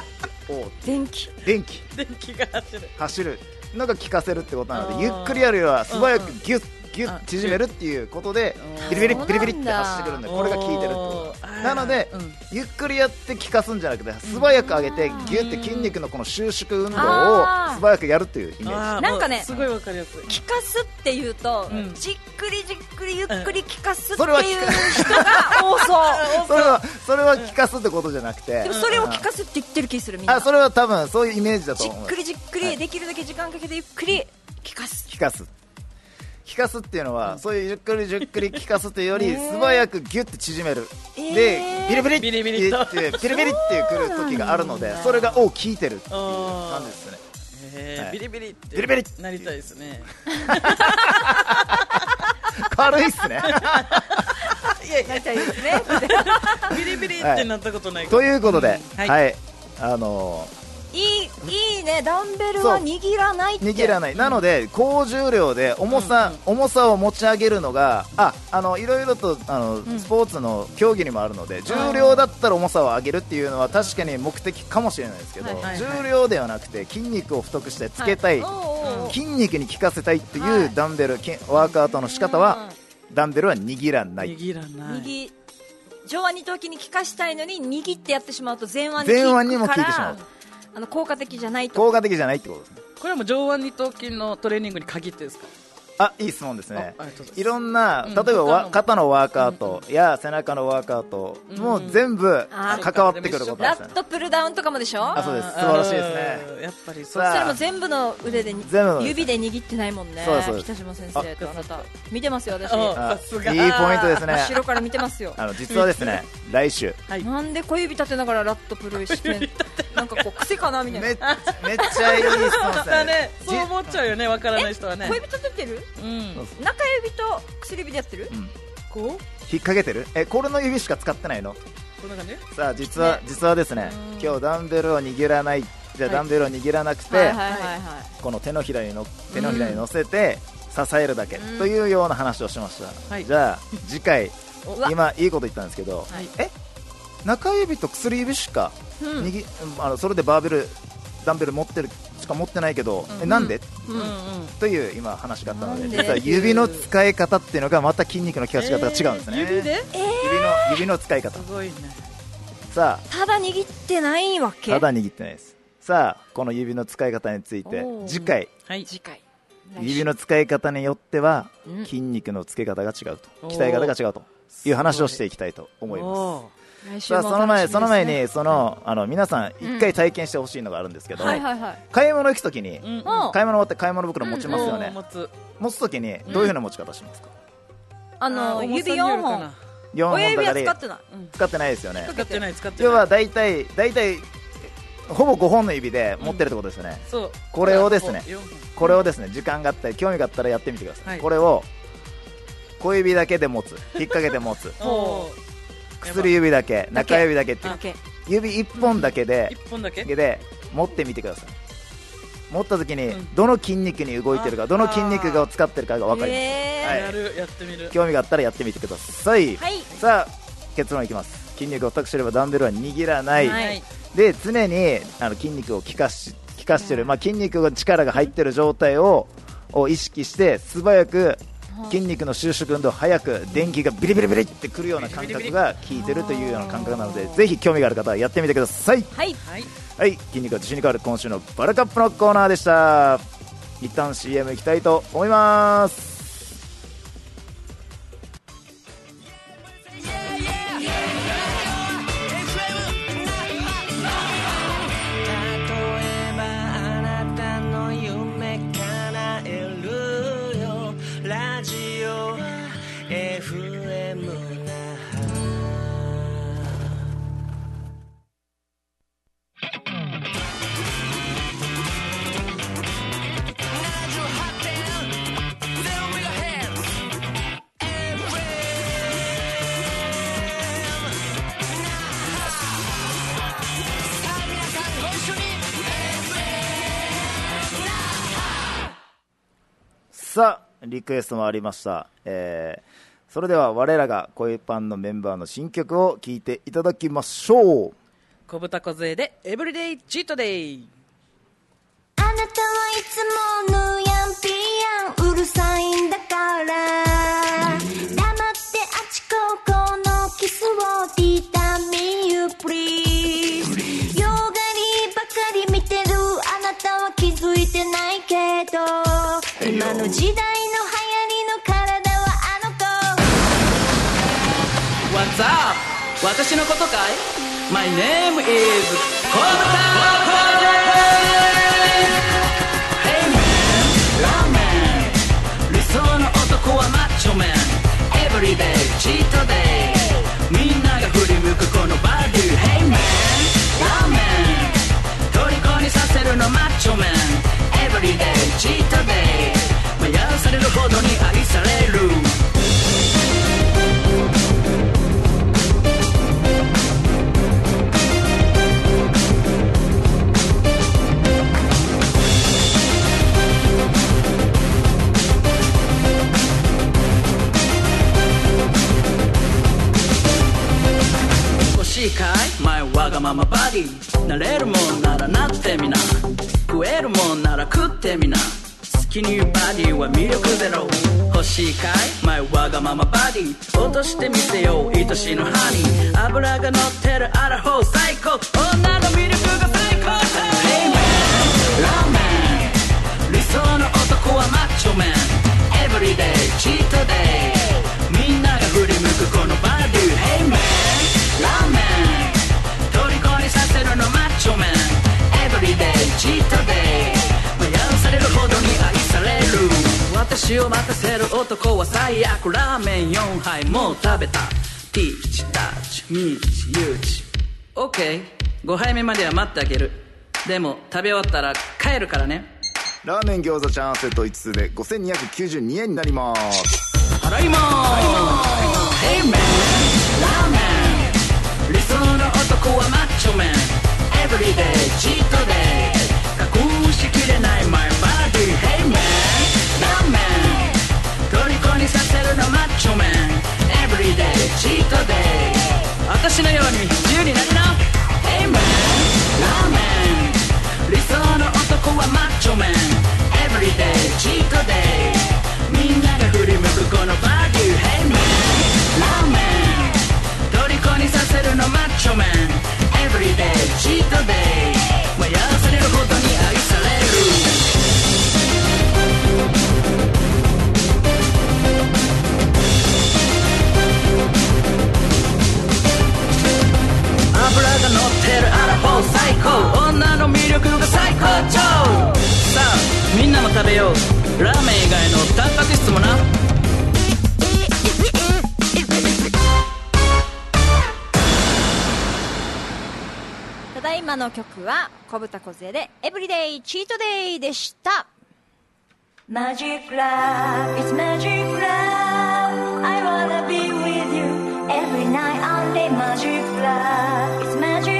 電気。電気。電気が走る。走るのが効かせるってことなのでゆっくりやるよりは素早くギュッギュッ縮めるっていうことでうんビリビリビリビリって走ってくるんでこれが効いてるってこと。なのでうん。ゆっくりやって効かすんじゃなくて素早く上げてギュッて筋肉のこの収縮運動を素早くやるっていうイメージなんかねすごいわかりやすい。聞かすっていうと、うん。じっくりじっくりゆっくり聞かすってそれはいう人が多そう。それはそれは効かすってことじゃなくて。でもそれを聞かすって言ってる気するみんな。あそれは多分そういうイメージだとじ思う。っくりじっくり、はい。できるだけ時間かけてゆっくり聞かす。効かす効かすっていうのは、そういうゆっくりじっくり効かすというより、素早くギュッて縮める、えー。でビリビリビリビリと。ってビリビリってくる時があるのでそれがお効いてるっていう感じですね。はい。ビリビリってビリビリなりたいですね。軽いっすね。いやいやなりたいですね。ビリビリってなったことないということで、はい。はい、あのいいいいね。ダンベルは握らないって。握らない、なので高重量で重さ、重さを持ち上げるのがああのいろいろとあの、スポーツの競技にもあるので重量だったら重さを上げるっていうのは確かに目的かもしれないですけど、はいはい重量ではなくて筋肉を太くしてつけたい、はい筋肉に効かせたいってはい。いうダンベル、きワークアウトの仕方は、ダンベルは握らない。握らない。右上腕二頭筋に効かしたいのに握ってやってしまうと前腕に効くから前腕にも効いてしまうあの効果的じゃないと。効果的じゃないってことですね。これはもう上腕二頭筋のトレーニングに限ってですか？あいい質問ですね。います。いろんな、うん。例えば肩のワークアウトや背中のワークアウト、もう全部関わってくることですね。ラットプルダウンとかもでしょ？あそうです。あ素晴らしいですね。うん。やっぱりそれも全部の腕で指で握ってないもんね。そうですそうです。北島先生とあなた。見てますよ私。いいポイントですね。後ろから見てますよ。あの実はですね来週。はい。なんで小指立てながらラットプルしてんなんかこう癖かなみたいな。めっめっちゃいい質問ですね。そう思っちゃうよね。わからない人はね。小指立ててる？うん。中指と薬指でやってる？こう？引っ掛けてる？えこれの指しか使ってないの？こんな感じ？さあ実は実はですね今日ダンベルを握らないじゃダンベルを握らなくて、この手のひらにの手のひらに乗せて支えるだけというような話をしました、はい。じゃあ次回 今いいこと言ったんですけど、はい。え？中指と薬指しか、うん。握あのそれでバーベルダンベル持ってるしか持ってないけど、えなんで、うん。うんという今話があったのでなんで？実は指の使い方っていうのがまた筋肉の効かせ方が違うんですね、えー。指で指の指の使い方。すごいね。さただ握ってないわあけ？ただ握ってないです。さあこの指の使い方について次回。はい。次回。指の使い方によってはうん。筋肉のつけ方が違うと。鍛え方が違うという話をしていきたいと思いますその前その前にそのあの皆さん一回体験してほしいのがあるんですけどはいはいはい。買い物行くときに買い物終わって買い物袋持ちますよね。持つ持つときにどういうふうな持ち方しますか？あの指4本。4親指はだけ使ってない。使ってないですよね。使ってない使ってない。要は大体大体ほぼ5本の指で持ってるってことですよね。そう。これをですねこれをですね時間があったり興味があったらやってみてください、はい。これを小指だけで持つ。引っ掛けて持つ薬指だけ中指だけって指1本だけで一本だけ？で持ってみてください。持った時にうん。どの筋肉に動いてるかあどの筋肉が使ってるかが分かります、えはい。やるやってみる。興味があったらやってみてください、ーはい。さあ結論いきます。筋肉を太くすればダンベルは握らない。で常にあの筋肉を効かし効かしてる、まあ、筋肉の力が入ってる状態をを意識して素早く筋肉の収縮運動早く電気がビリビリビリってくるような感覚が効いてるというような感覚なのでぜひ興味がある方はやってみてください。はい。はい。はい筋肉が自信に変わる今週のバラカップのコーナーでした。一旦 CM いきたいと思いますリクエストもありました、えーそれでは我らが恋パンのメンバーの新曲を聴いていただきましょう。小豚小杖でエブリデイチートデイあなたはいつもぬやんぴやんうるさいんだから。黙ってあちここのキスをティータミユプリーズよがりばかり見てるあなたは気づいてないけど。今の時代の私のことかい ?My name is 小豚小杖 Hey man, ramen 理想の男はマッチョメン。Everyday, cheat day みんなが振り向くこのバデュ Hey man, ラーメン。虜にさせるのマッチョメン。Everyday, cheat day 迷わされるほどに愛さディ落としてみせよう。愛しのハニー脂が乗ってる。私を待たせる男は最悪ラーメン4杯もう食べた。ティーチタッチミーチユーチ。OK5 杯目までは待ってあげる。でも食べ終わったら帰るからね。ラーメン餃子チャンセット5つで5292円になります。払いまーす。Hey man ラーメン。理想の男はマッチョメン。Everyday チートデイ。隠しきれない My body Hey にさせるのマッチョメン。Everyday チートデイ私のように自由になりな。Hey man ラーメン理想の男はマッチョメン。Everyday チートデイラーメン以外のタンパク質もな。ただいまの曲は小豚小杖で「エブリデイチートデイ」でした。マジックラブ It's マジックラブ I wanna be with you Every night only マジックラブ It's magic love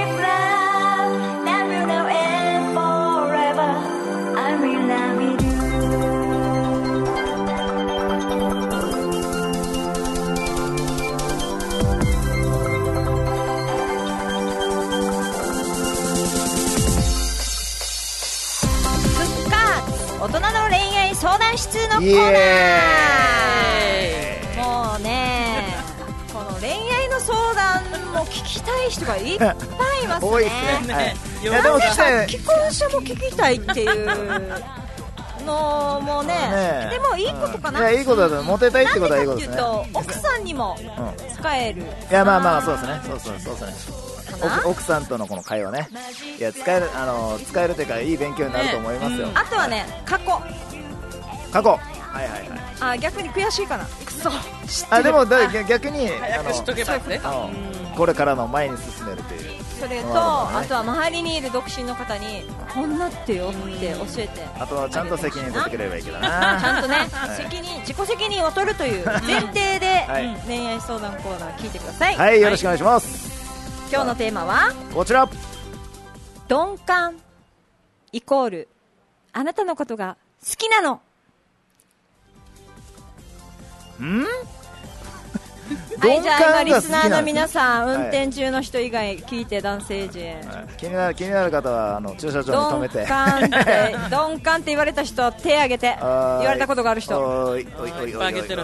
相談室のコイー。ナエーもうねこの恋愛の相談も聞きたい人がいっぱいいますね。多いですね、はい、いやでも既婚者も聞きたいっていうのもねね。でもいいことかな、いやいいことだとモテたいってことはいいことですね。なんでかっていうと奥さんにもうん。使える、いやまあまあそうですね。そうそうそうですね。奥奥さんとのこの会話ね。いや使えるあの使えるというかいい勉強になると思いますよ、あとはね過去過去。はいはいはい。あ逆に悔しいかな。くそあでもだ逆逆にあの早くしとけばね。う。ん。これからの前に進めるという。それと、あとは周りにいる独身の方にこんなってよって教えて。あとはちゃんと責任取ってくれればいいけどな。ちゃんとね、はい。責任自己責任を取るという前提で、恋愛相談コーナー聞いてください、はいよろしくお願いします、今日のテーマはこちら。鈍感イコールあなたのことが好きなのん？はいじゃあ今リスナーの皆さん、はい運転中の人以外聞いて男性陣、気になる気になる方はあの駐車場に止めて。鈍感って 鈍感って言われた人手挙げて。言われたことがある人。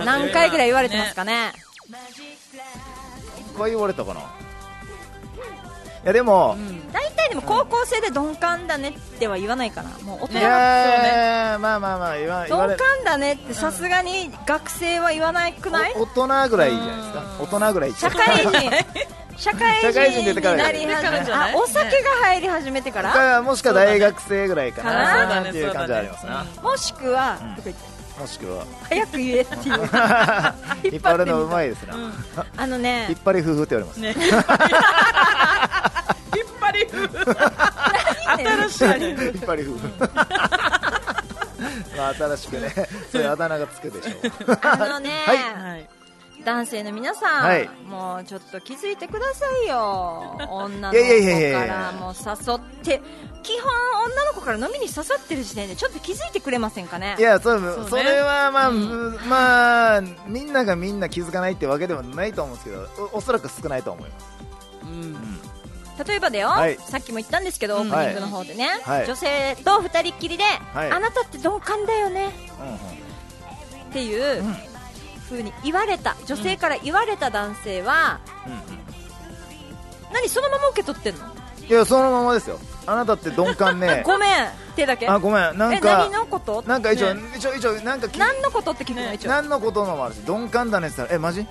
何回ぐらい言われてますかね？一回言われたかな。いやでも、大体でも高校生で鈍感だねっては言わないかな。もう大人いはやーまあまあまあ言わ鈍感だねってさすがに学生は言わなくない？お大人ぐらいじゃないですか。大人ぐらい社会人。社会人人に出てからなり始め出てからじゃない？あお酒が入り始めてから？かもしくは大学生ぐらいかなっていう感じはあります。な、もしくは、うんもしくは。早く言えっていう。引っ張るのうまいですな、あのね。引っ張り夫婦って言われます、ね。引っ張り新しいね引っ張り夫婦。まあ新しくね。そういうあだ名がつくでしょう。あのね、はい。はい男性の皆さん、はい。もうちょっと気づいてくださいよ。女の子からもう誘って基本女の子から飲みに誘ってる時点でちょっと気づいてくれませんかね？いやそうね。それはまあ、まあみんながみんな気づかないってわけでもないと思うんですけどおおそらく少ないと思います、うん。例えばだよ、はい。さっきも言ったんですけど、うん。オープニングの方でね、はい。女性と二人っきりで、はい。あなたって鈍感だよね。うんうん。っていう風に言われた女性から言われた男性は、何そのまま受け取ってんの？いやそのままですよ。あなたって鈍感ね。ごめん手だけ。あごめん。なんえか何のこと？なんか一応、ね一応一応なんかき何のことって聞くの、ね一応。何のことのもあるし鈍感だねって言ったらえマジ？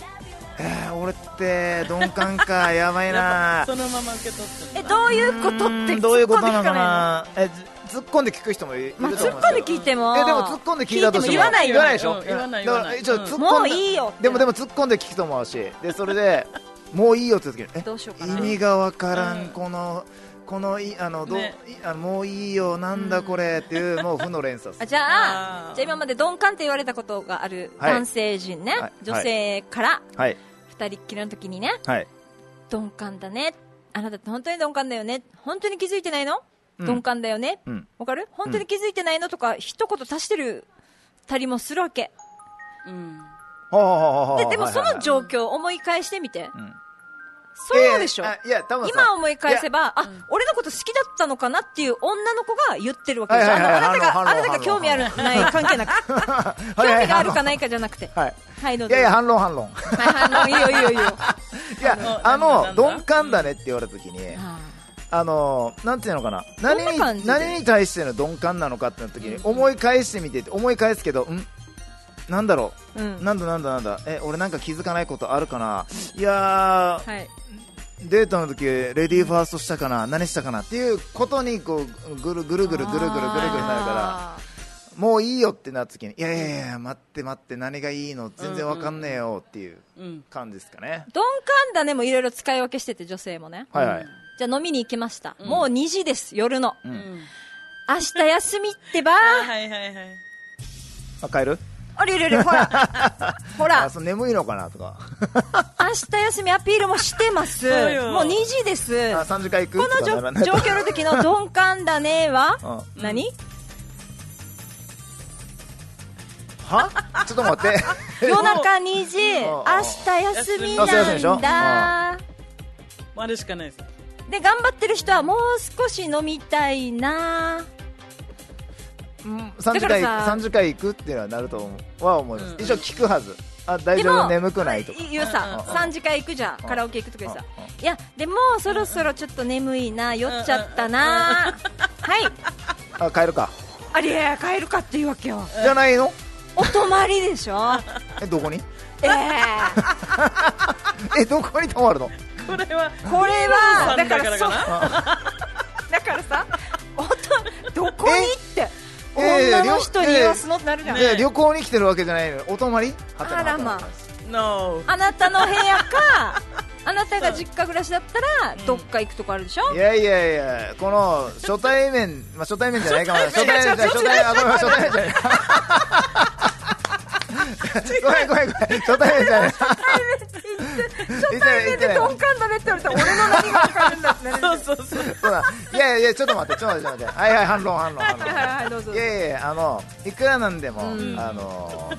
えー、俺って鈍感か。やばいな。そのまま受け取ってえどういうことってどういうことなのかな。えず突っ込んで聞く人もいるとまあ、思う突っ込んで聞いても。えでも突っ込んで聞いたとしても。言わないよ言わないでしょ、うん言わない言わない。突っ込んで、もういいよでもでも突っ込んで聞くと思うし。でそれで もういいよって時にえ？どうしようかな。意味がわからん、うん。このこのいあのどう、ね。いあのもういいよなんだこれっていうもう負の連鎖じゃあじゃあ今まで鈍感って言われたことがあるはい。男性陣ね、はい。女性からはい。二人っきりの時にね。はい。鈍感だね。あなたって本当に鈍感だよね。本当に気づいてないの、うん鈍感だよね。うん。わかる？本当に気づいてないのとか一言足してるたりもするわけ。うん。ででもその状況を思い返してみて、ん。そうでしょ、えーあいや多分さ今思い返せいば、あ、俺のこと好きだったのかなっていう女の子が言ってるわけでしょ。はいはいはい。あなたが、あなたが興味ある、ない関係なく。興味があるかないかじゃなくて。はい。はい、どうぞ。いやいや反論反論。はい、反論。いいよいいよいいよ。い やああの鈍感だねって言われた時にああのなんていうのかな。何に何に対しての鈍感なのかってなった時にうん。思い返してみて思い返すけどん？なんだろーうん。うなんだなんだなんだ。え俺なんか気づかないことあるかな？いやーはい。デートの時レディーファーストしたかな？何したかな？っていうことにこうぐるぐるぐるぐるぐるぐるぐるになるからあもういいよってなった時にいやいやいや待って待って何がいいの？全然わかんねえよっていううん感じですかね。ー鈍感だねもいろいろ使い分けしてて、女性もね。はいはいじゃあ飲みに行きました。もう2時です、夜の。明日休みってば。はいはいはいはい。あ帰る？あれれれ、ほら。ほあら、そう眠いのかなとか。明日休みアピールもしてます。もう2時です。あ3時間行く？この状況の時の鈍感だねは、うん。何？は？ちょっと待って。夜中2時、う。ん明日休みなんだ。あれしかないですで、頑張ってる人はもう少し飲みたいな。うん。3時間だからさ3時間行くっていうのはなると思うは思います、うん。一応聞くはず。あ大丈夫？眠くないとか。言うさ、うん3時間行くじゃん、うんカラオケ行くときにさ。いや、でも、そろそろちょっと眠いな、酔っちゃったな。はい。あ帰るか。ありゃ、帰るかっていうわけよ。じゃないの？お泊まりでしょ。えどこに？え ええどこに泊まるの？これはこれは、だだかそう、かららかな？だからさ、おとどこにって、え女の人に言わすの？ってなるじゃん。で旅行に来てるわけじゃないのお泊まり？あらまあ。No あなたの部屋か、あなたが実家暮らしだったら、どっか行くとこあるでしょ？いやいやいやこの初対面まあ初対面じゃないかも。初対面じゃない初対面じゃないごめんごめんごめん初対面じゃない。初対面で、鈍感だねって言われたら、俺の何がわかるんだってなるそうそうそうそう。だいやいやちょっと待ってちょっと待ってちょっと待って。はいはい反論反論反論。はいはいはい、どうぞい。やいやあのいくらなんでも、うん。あの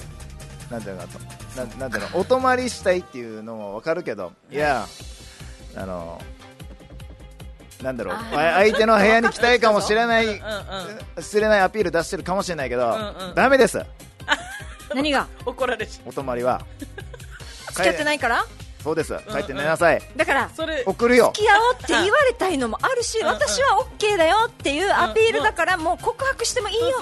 なんていうのかななんなんていうのお泊まりしたいっていうのもわかるけどい。やあのなんだろう。あ相手の部屋に来たいかもしれないうんうん失礼ないアピール出してるかもしれないけど、んうん。ダメです。何が？怒られちゃお泊まりは。付き合ってないから？そうです。帰って寝なさい、だからう、それ送るよ。付き合おうって言われたいのもあるし、うん。うん。私は OK だよっていうアピールだから、もう告白してもいいよ。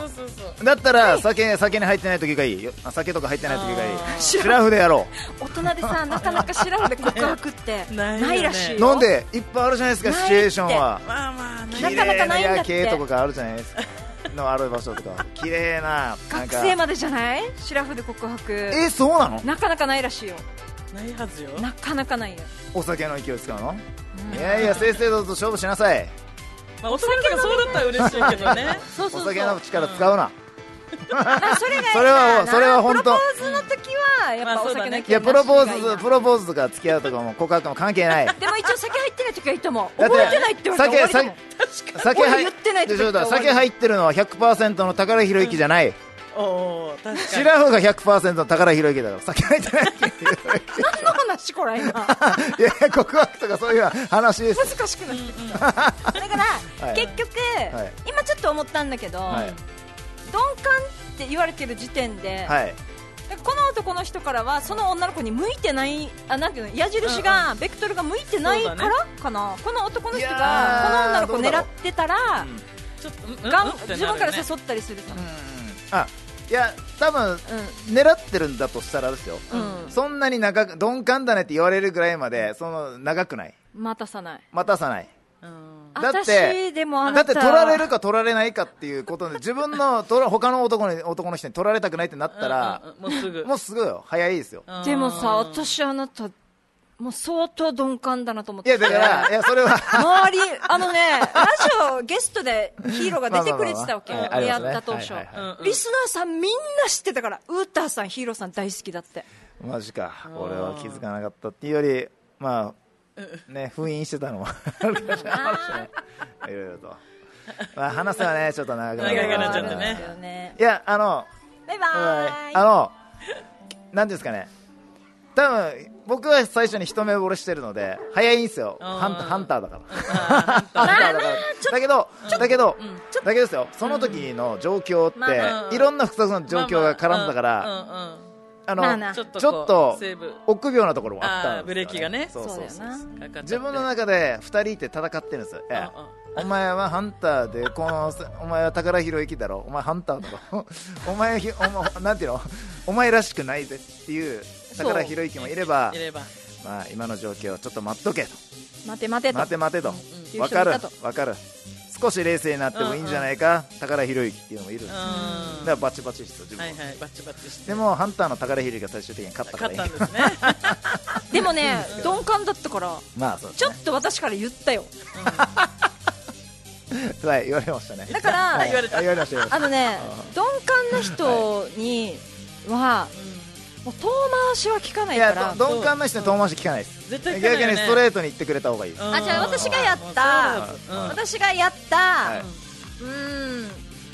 だったら酒酒に入ってない時がいい。酒とか入ってない時がいい。シラフでやろ大人でさ、なかなかシラフで告白って ないらしいうよ。飲んでいっぱいあるじゃないですかシチュエーションは。まあまあなかなか麗なないんだっとかがあるじゃないですか。のある場所とか。綺麗ななんか。学生までじゃない？シラフで告白。えそうなの？なかなかないらしいよ。ないはずよ。なかなかないよ。お酒の勢い使うの？いやいや正々堂々と勝負しなさい。まあお友達がそうだったら嬉しいけどね。そうそうそう。お酒の力使うな。まあそれがいいそれはなそれは本当。プロポーズの時は、やっぱお酒のいやプロポーズプロポーズとか付き合うとかも告白も関係ない。でも一応酒入ってない時はいいと思う。だって覚えてないって言われたら酒酒入ってない酒入ってるのは100%の宝ひろゆきじゃない。おお確かに。シラフが100%の宝ひろゆきだから先入ってないこれ今。いや告白とかそういう話です。難しくなってきた。だから、はい。結局、はい。今ちょっと思ったんだけど、はい。鈍感って言われてる時点で、はい。この男の人からはその女の子に向いてないあなんていうの矢印が、ベクトルが向いてないからかな、この男の人がーこの女の子どうだろう。狙ってたら、ちょっとうん。自分から誘ったりすると、あいや多分狙ってるんだとしたらですよ、うん。うんそんなに長く鈍感だねって言われるぐらいまでその長くない？待たさない。待たさない。うん。だって私でもあだなたって取られるか取られないかっていうことで自分の取ら他の男に男の人に取られたくないってなったら、うんうんもうすぐ。もうすぐよ。早いですよ。うんでもさ私あなたもう相当鈍感だなと思って。いやだからいやそれは。周りあのねラジオゲストでヒーローが出てくれてたわけ。出まあ会った当初、リスナーさんみんな知ってたからウーターさんヒーローさん大好きだって。マジか。俺は気づかなかったっていうよりまあね封印してたのもあるかもしれないいろいろと、まあ、話せばねちょっと長くなっちゃってね。いやあのバイバーイ。あのなんですかね。多分僕は最初に一目惚れしてるので早いんですよ。うんハンターハンターだから。ハンターだから。だけどだけどうん。だけどですよ。その時の状況っていろんな複雑な状況が絡んだからあまあちょっとちょっとセーブ。臆病なところもあったんですよね。あーブレーキがね。そうそうそうそう。だよな。かかっちゃって自分の中で2人って戦ってるんですよ、ええお前はハンターでこのお前は宝ひろゆきだろ。お前ハンターだろ。お前ひお前なんていうの？お前らしくないぜっていう宝ひろゆきもいればいれば。まあ、今の状況ちょっと待っとけと。待て待てと。待て待てと。うんわかる？わかる。少し冷静になってもいいんじゃないか。宝ひろゆきっていうのもいるんです。ようん。だからバチバチですよ自分ははいはいバッチバチして。でもハンターの宝ひろゆきが最終的に勝ったからいい勝ったんですね。でもね鈍感だったからまあそうですね。ちょっと私から言ったよ はい言われましたね。だからはい。言われた。あのね鈍感な人にはもう遠回しは聞かないから。やど鈍感な人に遠回し聞かないです。絶対聞かないよね。逆にストレートに言ってくれた方がいい。あじゃあ私がやった。私がやった、はい。うーん。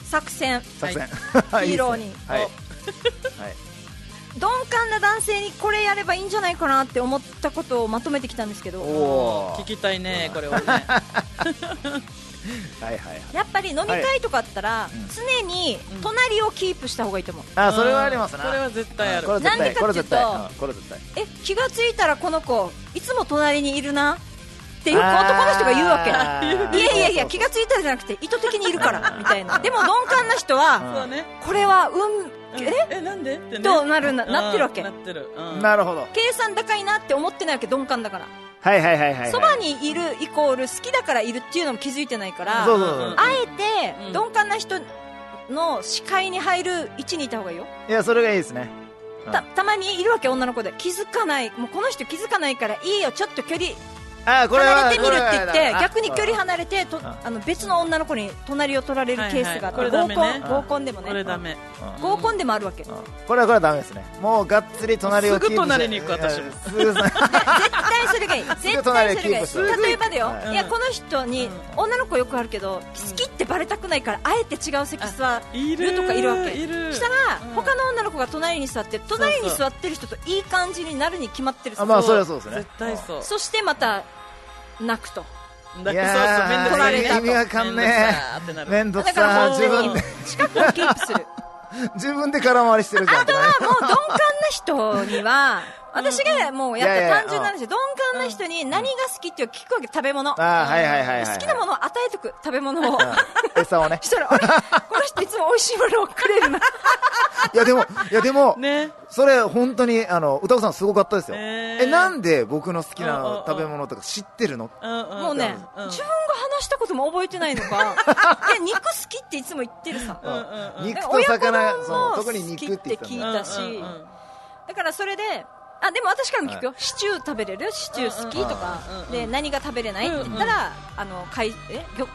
作戦。作戦。ヒーローに。はい。はい。鈍感な男性にこれやればいいんじゃないかなって思ったことをまとめてきたんですけど。おお聞きたいねこれはね はいはいはい。やっぱり飲み会とかあったら、うん。常に隣をキープした方がいいと思う、あそれはありますな。これは絶対ある。これ絶対なんでかっていうとえ気がついたらこの子いつも隣にいるな？ってよく男の人が言うわけ。いやいやいや気がついたらじゃなくて意図的にいるから みたいな。でも鈍感な人は、うんそうね。これは運え？えなんで？ってね。どうなるなうん。なってるわけ。なってる。うん。なるほど。計算高いなって思ってないわけ鈍感だからはいはいはいはいそばにいるイコール好きだからいるっていうのも気づいてないからそうそうそう。あえてうん。鈍感な人の視界に入る位置にいた方がいいよ。いやそれがいいですね。うん。たたまにいるわけ女の子で。気づかない。もうこの人気づかないからいいよ。ちょっと距離離れてみるって言ってあ逆に距離離れてとんあ。の別の女の子に隣を取られるケースがあって合コン合コンでもね。これダメ。うん。合コンでもあるわけ。うん。これはこれはダメですね。もうがっつり隣をキープすぐ隣に行く私も。絶対それがいい。絶対それがいい。例えばだよ、はいい、やこの人に、女の子よくあるけど好きってバレたくないからあえて違う席座いるとかいるわけいる。したら、うん。他の女の子が隣に座って隣に座ってる人といい感じになるに決まってる。さあまあそれはそうですね。絶対そう。そしてまた泣くと。だいからそうそうめんどくさい取られたと。意味わかんねえめんどくさ自分で。近くをキープする。自分で空回りしてるじゃんあとはもう鈍感な人には私がもうやった単純なんですよ鈍感な人に何が好きっていう聞くわけ食べ物。あーはいはいはいはい好きなものを与えとく食べ物を。うん餌をね。したらあれ？この人いつも美味しいものをくれるないやでもいやでもね。それ本当にあの歌子さんすごかったですよ。へーえなんで僕の好きなん食べ物とか知ってるの？ももうねうん自分が話したことも覚えてないのか。いや肉好きっていつも言ってるさ。うんうんうん。肉と魚そ親子丼もの特に肉って聞いたし。だからそれであでも私からも聞くよ、シチュー食べれる？シチュー好きとか、うんうんうんで何が食べれない？って言ったら、あの海え？魚？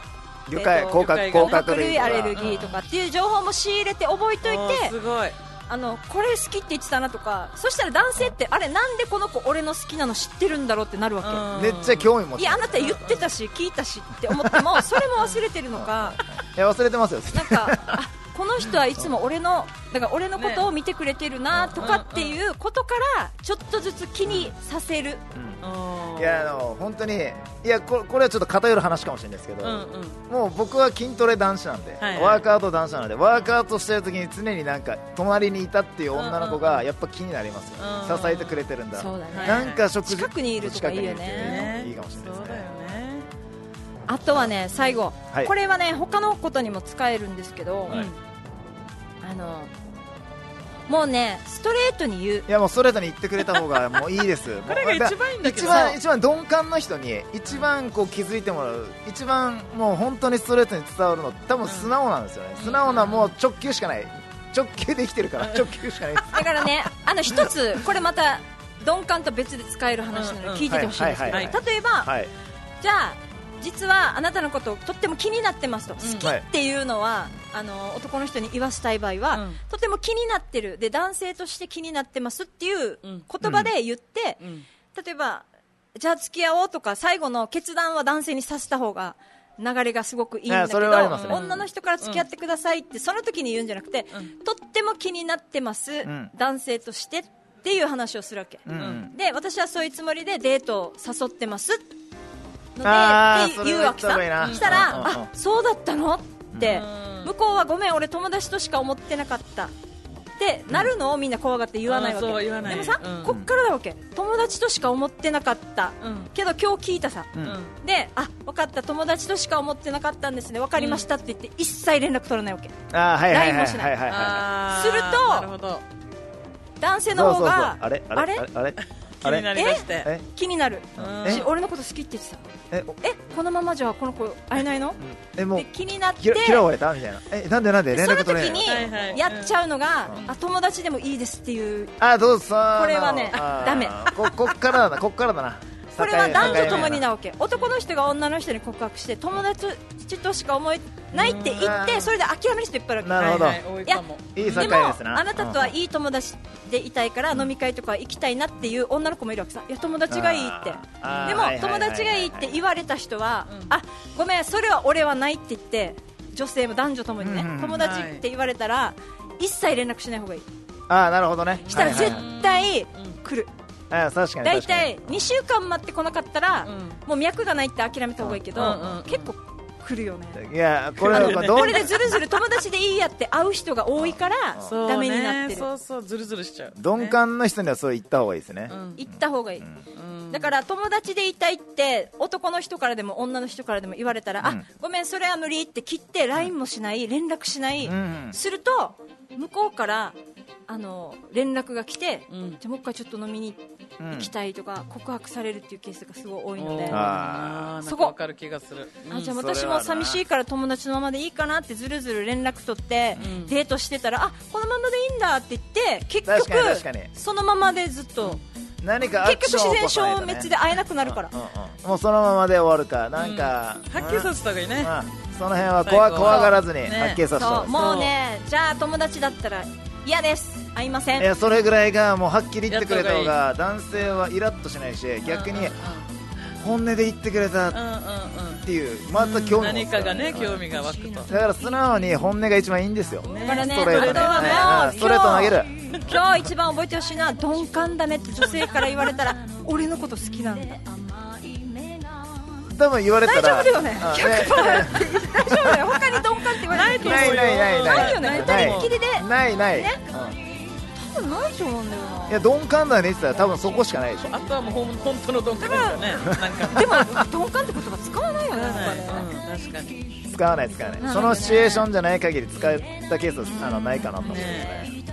魚介甲殻甲甲殻殻類アレルギーとかっていう情報も仕入れて覚えといおーすてごい。あのこれ好きって言ってたなとかそしたら男性ってあれなんでこの子俺の好きなの知ってるんだろうってなるわけ、うんめっちゃ興味持っていやあなた言ってたし聞いたしって思ってもそれも忘れてるのか。いや忘れてますよ。なんかあこの人はいつも俺のだから俺のことを見てくれてるなとかっていうことからちょっとずつ気にさせる、うん。いやあの本当にいやこれこれはちょっと偏る話かもしれないですけど、うんうん。もう僕は筋トレ男子なんで、はいはい。ワークアウト男子なのでワークアウトしてる時に常になんか隣にいたっていう女の子がやっぱ気になりますよ、うん。支えてくれてるんだ、そうだね。なんか食事近くにいるとかいいよね。近くにいるっていうのいいかもしれないですそうだよねねあとはね最後、はい。これはね他のことにも使えるんですけど、はい。あのもうねストレートに言う。いやもうストレートに言ってくれた方が もういいです。これが一番いいんだけど。一番一番鈍感な人に一番こう気づいてもらう。一番もう本当にストレートに伝わるの多分素直なんですよね、素直なもう直球しかない。直球で生きてるから。直球しかないだからねあの一つこれまた鈍感と別で使える話なので聞いててほしいんですけど、例えば、はい。じゃあ実はあなたのこととっても気になってますと、好きはい。っていうのはあの男の人に言わせたい場合は、うん。とても気になってる。で男性として気になってますっていううん。言葉で言って、うん。例えばじゃあ付き合おうとか最後の決断は男性にさせた方が流れがすごくいいんだけど、女の人から付き合ってくださいって、その時に言うんじゃなくて、うん。とっても気になってます、ん。男性としてっていう話をするわけ、で私はそういうつもりでデートを誘ってますのでって言うわけさ。したら、あそうだったのって、うん。向こうはごめん俺友達としか思ってなかった。ってなるのをみんな怖がって言わないわけ、でもさ、うん。こっからだわけ。友達としか思ってなかった、うん。けど今日聞いたさ、うん。であ分かった友達としか思ってなかったんですね。分かりましたって言って一切連絡取らないわけ。LINE もしない。すると男性の方があれ？あれ？気になりだして。え？気になる。俺のこと好きって言ってたえ？このままじゃこの子会えないの？えもうで気になって。嫌嫌われた？みたいな。えなんでなんで？連でその絡取れない時にやっちゃうのが、うん。あ友達でもいいですっていう。あどうぞさこれはねダメ。ここっからだ。なこっからだなこれは男女ともにななわけ。男の人が女の人に告白して友達としか思えないって言ってそれで諦める人いっぱいいるわなるほど。はいはい多いでもあなたとはいい友達でいたいから飲み会とか行きたいなっていう女の子もいるわけさ。いや友達がいいって。でも友達がいいって言われた人はうん。あごめんそれは俺はないって言って女性も男女ともにねうん。友達って言われたら一切連絡しない方がいい。ああなるほどね。したら絶対来るあー確かに大体2週間待ってこなかったら、うん。もう脈がないって諦めた方がいいけど、うんうんうん。結構来るよね。いやこれはまあどうこれでずるずる友達でいいやって会う人が多いから ダメになってる、ねそうそうズルズルしちゃう。鈍感の人にはそう言った方がいいですね。うん。行った方がいい、うんだから友達でいたいって男の人からでも女の人からでも言われたら、うん。あごめんそれは無理って切って LINE もしない連絡しない、うん。すると向こうからあの連絡が来て、うん。じゃあもう一回ちょっと飲みに行きたいとか、告白されるっていうケースがすごい多いので。そこ。なんかわかる気がする。うんあじゃあ私も寂しいから友達のままでいいかなってずるずる連絡取って、うん。デートしてたらあこのままでいいんだって言って結局そのままでずっと、何か結局自然消滅で会えなくなるから、うんうん。もうそのままで終わるかなんかはっきりさせた方がい？いねうん。その辺は怖怖がらずにねはっきりさせたもうねじゃあ友達だったら嫌です。会いません。いやそれぐらいがもうはっきり言ってくれた方が男性はイラッとしないし逆に本音で言ってくれたっうんう。んうんうん。ていうまた興味何かがねうん興味が湧くと。だから素直に本音が一番いいんですよ。だからねストレートに。ストレート投げる今日一番覚えてほしいのは鈍感だねって女性から言われたら俺のこと好きなんだ。多分言われたら大丈夫だよね。うん100%大丈夫だよ。他に鈍感って言われてないないないない。ないよね。ない。二人っきりで。ないない。多分ないと思うんだよな。いや鈍感だねって言ったら多分そこしかないでしょ。あとはもう本当の鈍感ですよね。でも鈍感って言葉使わないよね。確かに。使わない使わない、そのシチュエーションじゃない限り使ったケースあのないかなと思うんで。すね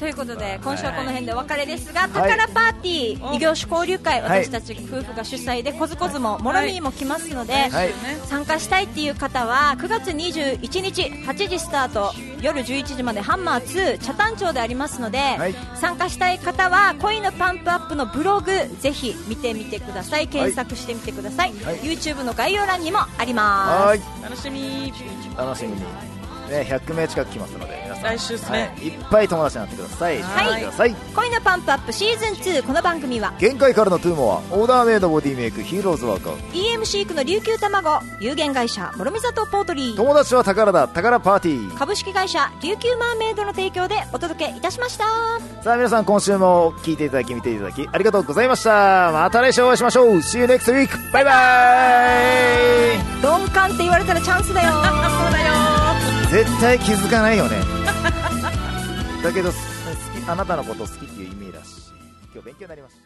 ということで今週はこの辺でお別れですが、宝パーティー異業種交流会、はい。私たち夫婦が主催でコズコズももろみも来ますので、はい。参加したいっていう方は9月21日8時スタート夜11時までハンマー2北谷町でありますので、はい。参加したい方は恋のパンプアップのブログぜひ見てみてください。検索してみてください、はい。YouTube の概要欄にもあります。楽しみ。楽しみに、ね、100名近く来ますので来週っすね。はい、いっぱい友達になってください。はい。してください。恋のパンプアップシーズン2この番組は限界からの two more オーダーメイドボディメイクヒーローズワークアウト。EM シークの琉球卵有限会社諸見里ポートリー。友達は宝だ宝パーティー。株式会社琉球マーメイドの提供でお届けいたしました。さあ皆さん今週も聞いていただき見ていただきありがとうございました。また来週お会いしましょう。See you next week. バイバイ鈍感って言われたらチャンスだよ。そうだよ絶対気づかないよね。だけど好きあなたのこと好きっていう意味だし今日勉強になりました